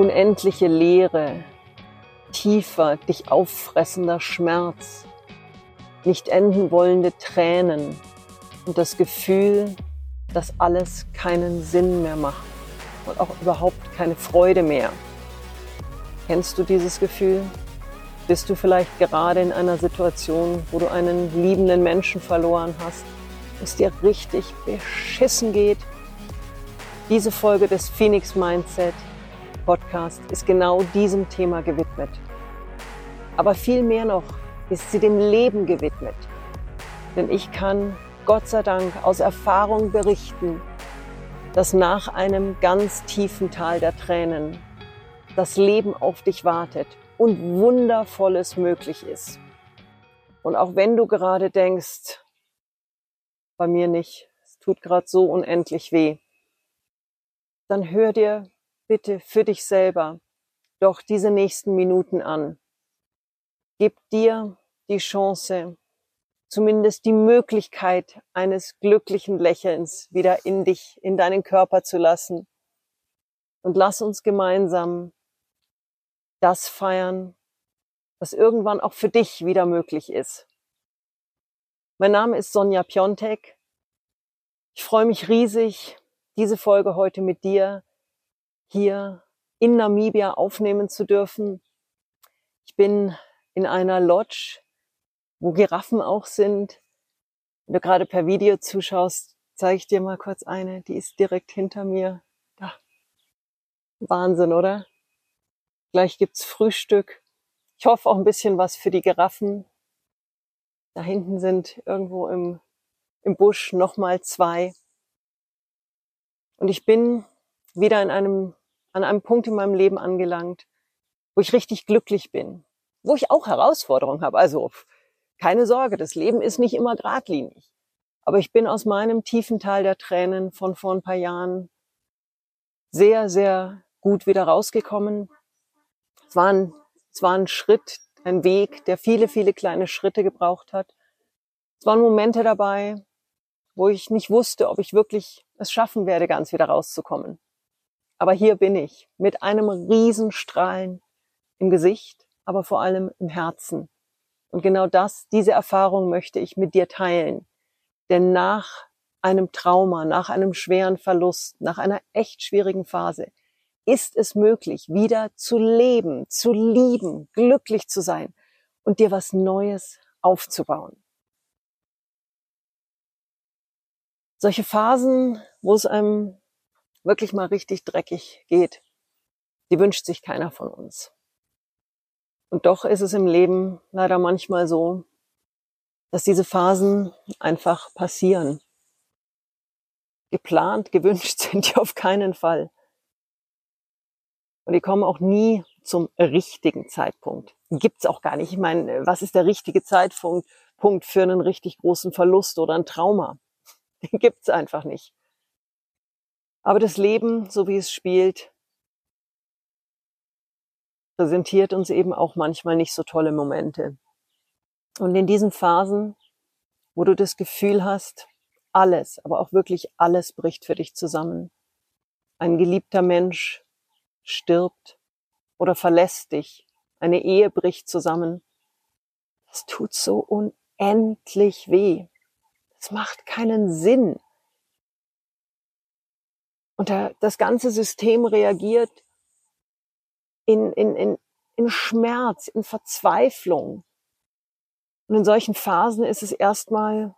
unendliche Leere, tiefer, dich auffressender Schmerz, nicht enden wollende Tränen und das Gefühl, dass alles keinen Sinn mehr macht und auch überhaupt keine Freude mehr. Kennst du dieses Gefühl? Bist du vielleicht gerade in einer Situation, wo du einen liebenden Menschen verloren hast, es dir richtig beschissen geht? Diese Folge des Phoenix Mindset Podcast ist genau diesem Thema gewidmet. Aber viel mehr noch ist sie dem Leben gewidmet. Denn ich kann Gott sei Dank aus Erfahrung berichten, dass nach einem ganz tiefen Tal der Tränen das Leben auf dich wartet und Wundervolles möglich ist. Und auch wenn du gerade denkst, bei mir nicht, es tut gerade so unendlich weh, dann hör dir bitte für dich selber doch diese nächsten Minuten an. Gib dir die Chance, zumindest die Möglichkeit eines glücklichen Lächelns wieder in dich, in deinen Körper zu lassen. Und lass uns gemeinsam das feiern, was irgendwann auch für dich wieder möglich ist. Mein Name ist Sonja Piontek. Ich freue mich riesig, diese Folge heute mit dir hier in Namibia aufnehmen zu dürfen. Ich bin in einer Lodge, wo Giraffen auch sind. Wenn du gerade per Video zuschaust, zeige ich dir mal kurz eine, die ist direkt hinter mir. Da. Wahnsinn, oder? Gleich gibt's Frühstück. Ich hoffe auch ein bisschen was für die Giraffen. Da hinten sind irgendwo im, im Busch nochmal zwei. Und ich bin wieder in einem, an einem Punkt in meinem Leben angelangt, wo ich richtig glücklich bin, wo ich auch Herausforderungen habe. Also keine Sorge, das Leben ist nicht immer geradlinig. Aber ich bin aus meinem tiefen Tal der Tränen von vor ein paar Jahren sehr, sehr gut wieder rausgekommen. Es war ein, es war ein Schritt, ein Weg, der viele, viele kleine Schritte gebraucht hat. Es waren Momente dabei, wo ich nicht wusste, ob ich wirklich es schaffen werde, ganz wieder rauszukommen. Aber hier bin ich mit einem Riesenstrahlen im Gesicht, aber vor allem im Herzen. Und genau das, diese Erfahrung möchte ich mit dir teilen. Denn nach einem Trauma, nach einem schweren Verlust, nach einer echt schwierigen Phase ist es möglich, wieder zu leben, zu lieben, glücklich zu sein und dir was Neues aufzubauen. Solche Phasen, wo es einem wirklich mal richtig dreckig geht, die wünscht sich keiner von uns. Und doch ist es im Leben leider manchmal so, dass diese Phasen einfach passieren. Geplant, gewünscht sind die auf keinen Fall. Und die kommen auch nie zum richtigen Zeitpunkt. Gibt's auch gar nicht. Ich meine, was ist der richtige Zeitpunkt Punkt für einen richtig großen Verlust oder ein Trauma? Den gibt's einfach nicht. Aber das Leben, so wie es spielt, präsentiert uns eben auch manchmal nicht so tolle Momente. Und in diesen Phasen, wo du das Gefühl hast, alles, aber auch wirklich alles bricht für dich zusammen. Ein geliebter Mensch stirbt oder verlässt dich, eine Ehe bricht zusammen. Das tut so unendlich weh. Das macht keinen Sinn. Und das ganze System reagiert in, in, in, in Schmerz, in Verzweiflung. Und in solchen Phasen ist es erstmal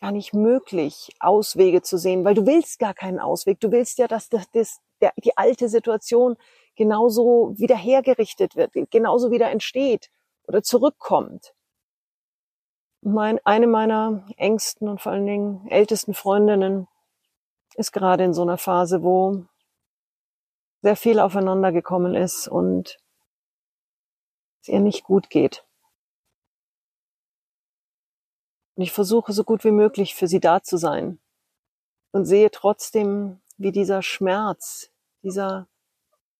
gar nicht möglich, Auswege zu sehen, weil du willst gar keinen Ausweg. Du willst ja, dass das, das, der, die alte Situation genauso wieder hergerichtet wird, genauso wieder entsteht oder zurückkommt. Mein, eine meiner engsten und vor allen Dingen ältesten Freundinnen ist gerade in so einer Phase, wo sehr viel aufeinander gekommen ist und es ihr nicht gut geht. Und ich versuche so gut wie möglich für sie da zu sein und sehe trotzdem wie dieser Schmerz, dieser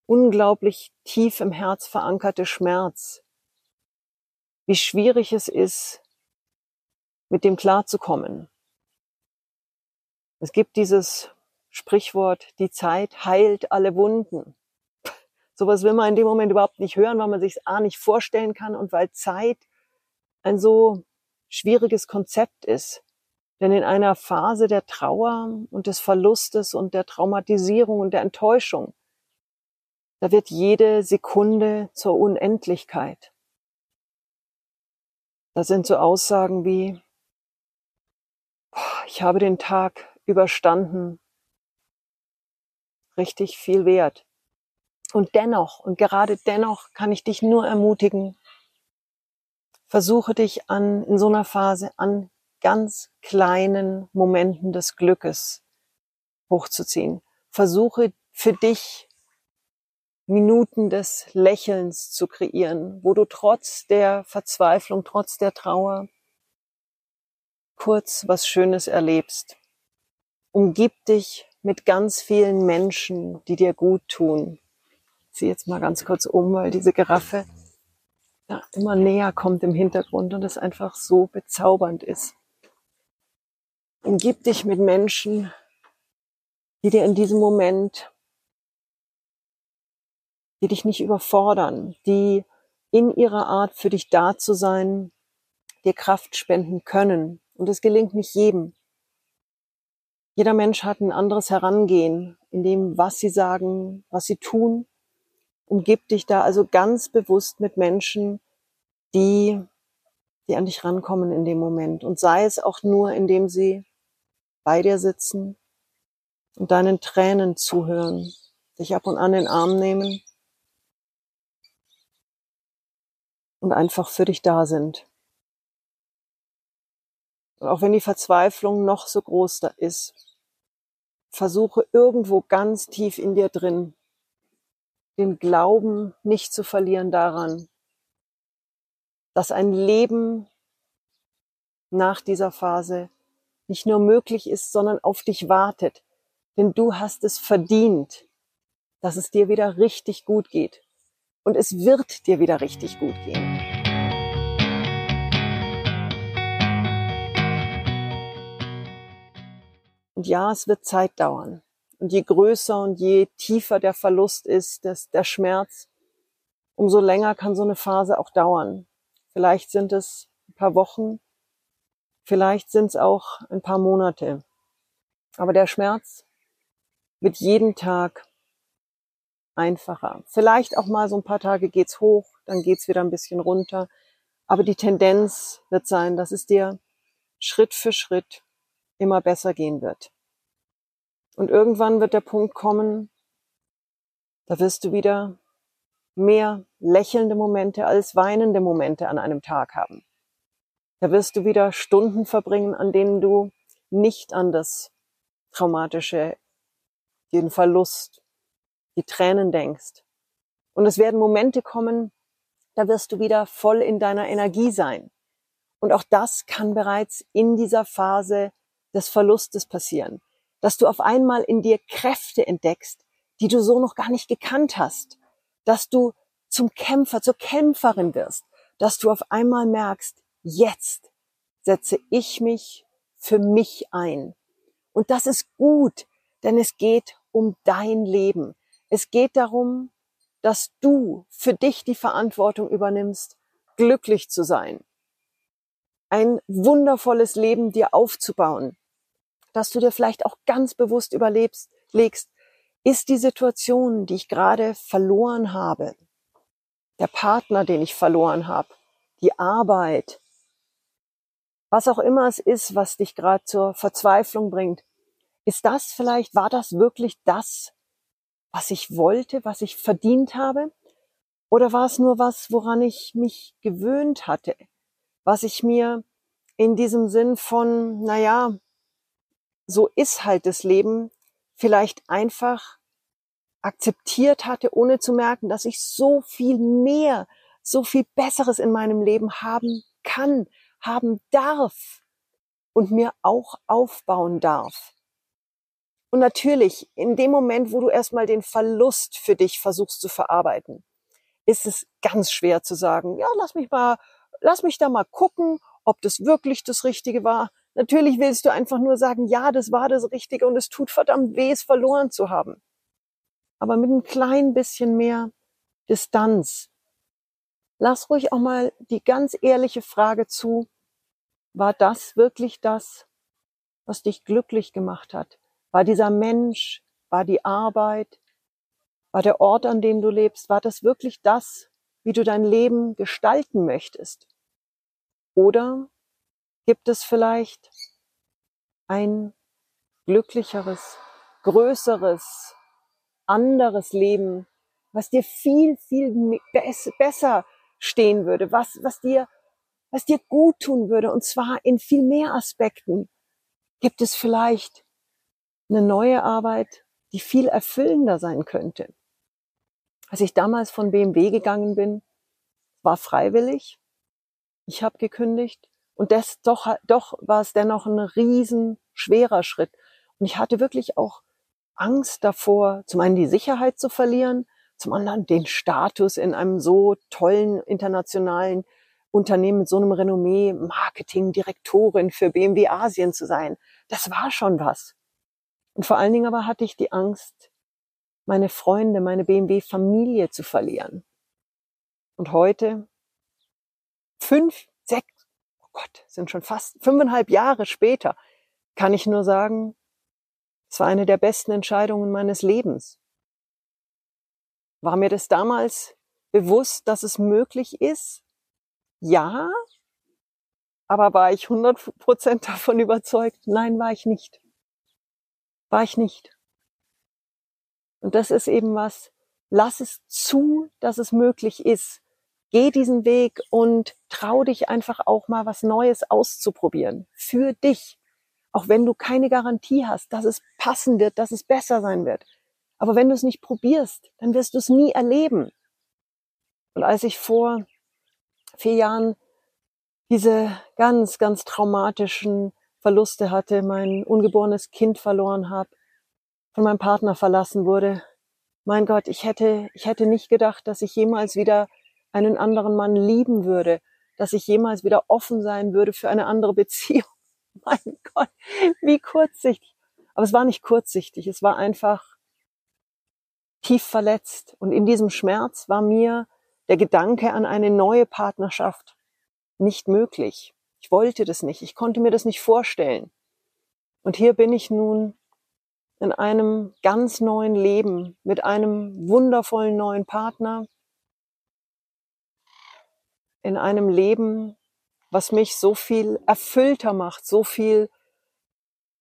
unglaublich tief im Herz verankerte Schmerz, wie schwierig es ist, mit dem klarzukommen. Es gibt dieses Sprichwort, die Zeit heilt alle Wunden. Sowas will man in dem Moment überhaupt nicht hören, weil man sich es A nicht vorstellen kann und weil Zeit ein so schwieriges Konzept ist. Denn in einer Phase der Trauer und des Verlustes und der Traumatisierung und der Enttäuschung, da wird jede Sekunde zur Unendlichkeit. Da sind so Aussagen wie, ich habe den Tag überstanden, richtig viel wert. Und dennoch, und gerade dennoch kann ich dich nur ermutigen, versuche dich an, in so einer Phase an ganz kleinen Momenten des Glückes hochzuziehen. Versuche für dich Minuten des Lächelns zu kreieren, wo du trotz der Verzweiflung, trotz der Trauer kurz was Schönes erlebst. Umgib dich mit ganz vielen Menschen, die dir gut tun. Ich ziehe jetzt mal ganz kurz um, weil diese Giraffe ja, immer näher kommt im Hintergrund und es einfach so bezaubernd ist. Umgib dich mit Menschen, die dir in diesem Moment, die dich nicht überfordern, die in ihrer Art für dich da zu sein, dir Kraft spenden können. Und es gelingt nicht jedem. Jeder Mensch hat ein anderes Herangehen in dem, was sie sagen, was sie tun. Umgib dich da also ganz bewusst mit Menschen, die, die an dich rankommen in dem Moment. Und sei es auch nur, indem sie bei dir sitzen und deinen Tränen zuhören, dich ab und an in den Arm nehmen und einfach für dich da sind. Und auch wenn die Verzweiflung noch so groß da ist, versuche irgendwo ganz tief in dir drin den Glauben nicht zu verlieren daran, dass ein Leben nach dieser Phase nicht nur möglich ist, sondern auf dich wartet. Denn du hast es verdient, dass es dir wieder richtig gut geht. Und es wird dir wieder richtig gut gehen. Und ja, es wird Zeit dauern. Und je größer und je tiefer der Verlust ist, des, der Schmerz, umso länger kann so eine Phase auch dauern. Vielleicht sind es ein paar Wochen, vielleicht sind es auch ein paar Monate. Aber der Schmerz wird jeden Tag einfacher. Vielleicht auch mal so ein paar Tage geht's hoch, dann geht's wieder ein bisschen runter. Aber die Tendenz wird sein, dass es dir Schritt für Schritt immer besser gehen wird. Und irgendwann wird der Punkt kommen, da wirst du wieder mehr lächelnde Momente als weinende Momente an einem Tag haben. Da wirst du wieder Stunden verbringen, an denen du nicht an das Traumatische, den Verlust, die Tränen denkst. Und es werden Momente kommen, da wirst du wieder voll in deiner Energie sein. Und auch das kann bereits in dieser Phase des Verlustes passieren, dass du auf einmal in dir Kräfte entdeckst, die du so noch gar nicht gekannt hast, dass du zum Kämpfer, zur Kämpferin wirst, dass du auf einmal merkst, jetzt setze ich mich für mich ein. Und das ist gut, denn es geht um dein Leben. Es geht darum, dass du für dich die Verantwortung übernimmst, glücklich zu sein, ein wundervolles Leben dir aufzubauen, dass du dir vielleicht auch ganz bewusst überlebst, legst, ist die Situation, die ich gerade verloren habe, der Partner, den ich verloren habe, die Arbeit, was auch immer es ist, was dich gerade zur Verzweiflung bringt, ist das vielleicht, war das wirklich das, was ich wollte, was ich verdient habe? Oder war es nur was, woran ich mich gewöhnt hatte, was ich mir in diesem Sinn von, naja, so ist halt das Leben, vielleicht einfach akzeptiert hatte, ohne zu merken, dass ich so viel mehr, so viel Besseres in meinem Leben haben kann, haben darf und mir auch aufbauen darf. Und natürlich, in dem Moment, wo du erstmal den Verlust für dich versuchst zu verarbeiten, ist es ganz schwer zu sagen, ja, lass mich mal, lass mich da mal gucken, ob das wirklich das Richtige war. Natürlich willst du einfach nur sagen, ja, das war das Richtige und es tut verdammt weh, es verloren zu haben. Aber mit ein klein bisschen mehr Distanz. Lass ruhig auch mal die ganz ehrliche Frage zu, war das wirklich das, was dich glücklich gemacht hat? War dieser Mensch, war die Arbeit, war der Ort, an dem du lebst, war das wirklich das, wie du dein Leben gestalten möchtest? Oder gibt es vielleicht ein glücklicheres, größeres, anderes Leben, was dir viel, viel besser stehen würde, was, was dir, was dir gut tun würde, und zwar in viel mehr Aspekten. Gibt es vielleicht eine neue Arbeit, die viel erfüllender sein könnte? Als ich damals von BMW gegangen bin, war freiwillig. Ich habe gekündigt und das doch, doch war es dennoch ein riesen schwerer Schritt. Und ich hatte wirklich auch Angst davor, zum einen die Sicherheit zu verlieren, zum anderen den Status in einem so tollen internationalen Unternehmen mit so einem Renommee, Marketingdirektorin für BMW Asien zu sein. Das war schon was. Und vor allen Dingen aber hatte ich die Angst, meine Freunde, meine BMW-Familie zu verlieren. Und heute, fünf, sechs, oh Gott, sind schon fast fünfeinhalb Jahre später, kann ich nur sagen, es war eine der besten Entscheidungen meines Lebens. War mir das damals bewusst, dass es möglich ist? Ja. Aber war ich 100% davon überzeugt? Nein, war ich nicht. War ich nicht. Und das ist eben was, lass es zu, dass es möglich ist. Geh diesen Weg und trau dich einfach auch mal was Neues auszuprobieren. Für dich. Auch wenn du keine Garantie hast, dass es passen wird, dass es besser sein wird. Aber wenn du es nicht probierst, dann wirst du es nie erleben. Und als ich vor vier Jahren diese ganz, ganz traumatischen Verluste hatte, mein ungeborenes Kind verloren habe, von meinem Partner verlassen wurde, mein Gott, ich hätte, ich hätte nicht gedacht, dass ich jemals wieder einen anderen Mann lieben würde, dass ich jemals wieder offen sein würde für eine andere Beziehung. Mein Gott, wie kurzsichtig. Aber es war nicht kurzsichtig, es war einfach tief verletzt. Und in diesem Schmerz war mir der Gedanke an eine neue Partnerschaft nicht möglich. Ich wollte das nicht. Ich konnte mir das nicht vorstellen. Und hier bin ich nun in einem ganz neuen Leben mit einem wundervollen neuen Partner, in einem Leben, was mich so viel erfüllter macht, so viel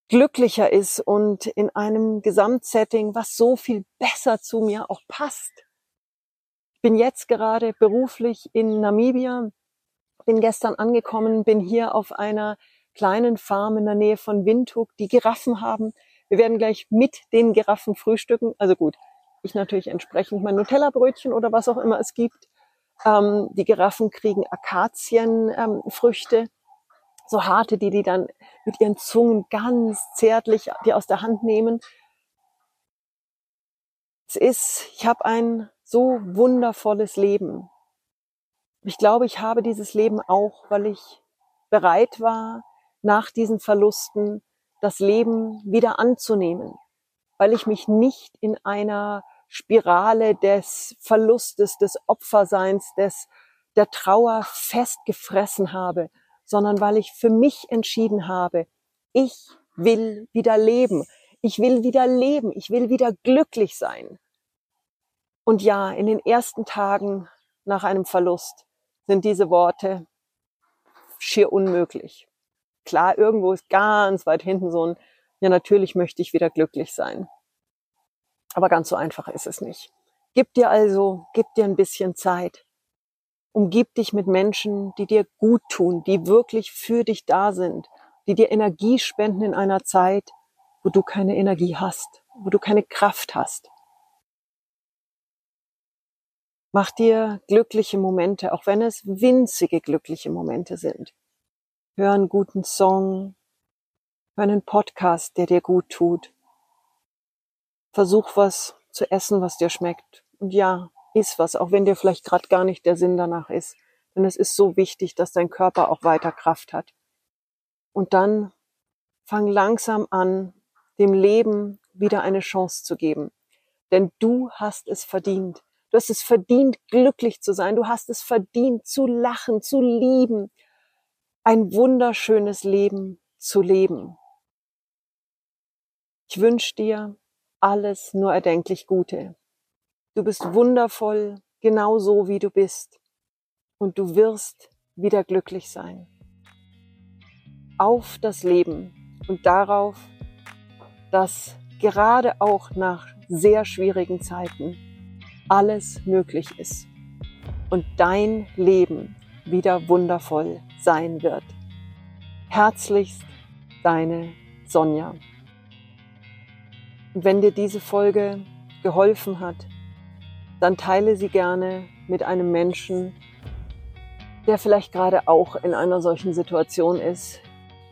glücklicher ist und in einem Gesamtsetting, was so viel besser zu mir auch passt. Ich bin jetzt gerade beruflich in Namibia, bin gestern angekommen, bin hier auf einer kleinen Farm in der Nähe von Windhoek, die Giraffen haben. Wir werden gleich mit den Giraffen frühstücken. Also gut, ich natürlich entsprechend mein Nutella-Brötchen oder was auch immer es gibt. Ähm, die Giraffen kriegen Akazienfrüchte. Ähm, so harte, die die dann mit ihren Zungen ganz zärtlich die aus der Hand nehmen. Es ist, ich habe ein so wundervolles Leben. Ich glaube, ich habe dieses Leben auch, weil ich bereit war, nach diesen Verlusten das Leben wieder anzunehmen, weil ich mich nicht in einer Spirale des Verlustes, des Opferseins, des der Trauer festgefressen habe, sondern weil ich für mich entschieden habe, ich will wieder leben. Ich will wieder leben. Ich will wieder glücklich sein. Und ja, in den ersten Tagen nach einem Verlust sind diese Worte schier unmöglich. Klar, irgendwo ist ganz weit hinten so ein, ja, natürlich möchte ich wieder glücklich sein. Aber ganz so einfach ist es nicht. Gib dir also, gib dir ein bisschen Zeit. Umgib dich mit Menschen, die dir gut tun, die wirklich für dich da sind, die dir Energie spenden in einer Zeit, wo du keine Energie hast, wo du keine Kraft hast. Mach dir glückliche Momente, auch wenn es winzige glückliche Momente sind. Hör einen guten Song, hör einen Podcast, der dir gut tut. Versuch was zu essen, was dir schmeckt. Und ja, iss was, auch wenn dir vielleicht gerade gar nicht der Sinn danach ist. Denn es ist so wichtig, dass dein Körper auch weiter Kraft hat. Und dann fang langsam an, dem Leben wieder eine Chance zu geben. Denn du hast es verdient. Du hast es verdient, glücklich zu sein. Du hast es verdient, zu lachen, zu lieben, ein wunderschönes Leben zu leben. Ich wünsche dir alles nur erdenklich Gute. Du bist wundervoll, genau so wie du bist. Und du wirst wieder glücklich sein. Auf das Leben und darauf, dass gerade auch nach sehr schwierigen Zeiten alles möglich ist und dein Leben wieder wundervoll sein wird. Herzlichst deine Sonja. Und wenn dir diese Folge geholfen hat, dann teile sie gerne mit einem Menschen, der vielleicht gerade auch in einer solchen Situation ist,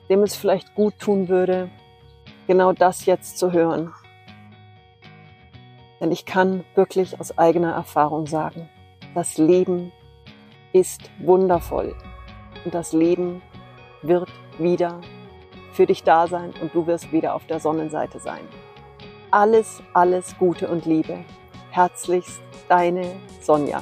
dem es vielleicht gut tun würde, genau das jetzt zu hören. Denn ich kann wirklich aus eigener Erfahrung sagen, das Leben ist wundervoll und das Leben wird wieder für dich da sein und du wirst wieder auf der Sonnenseite sein. Alles, alles Gute und Liebe. Herzlichst, deine Sonja.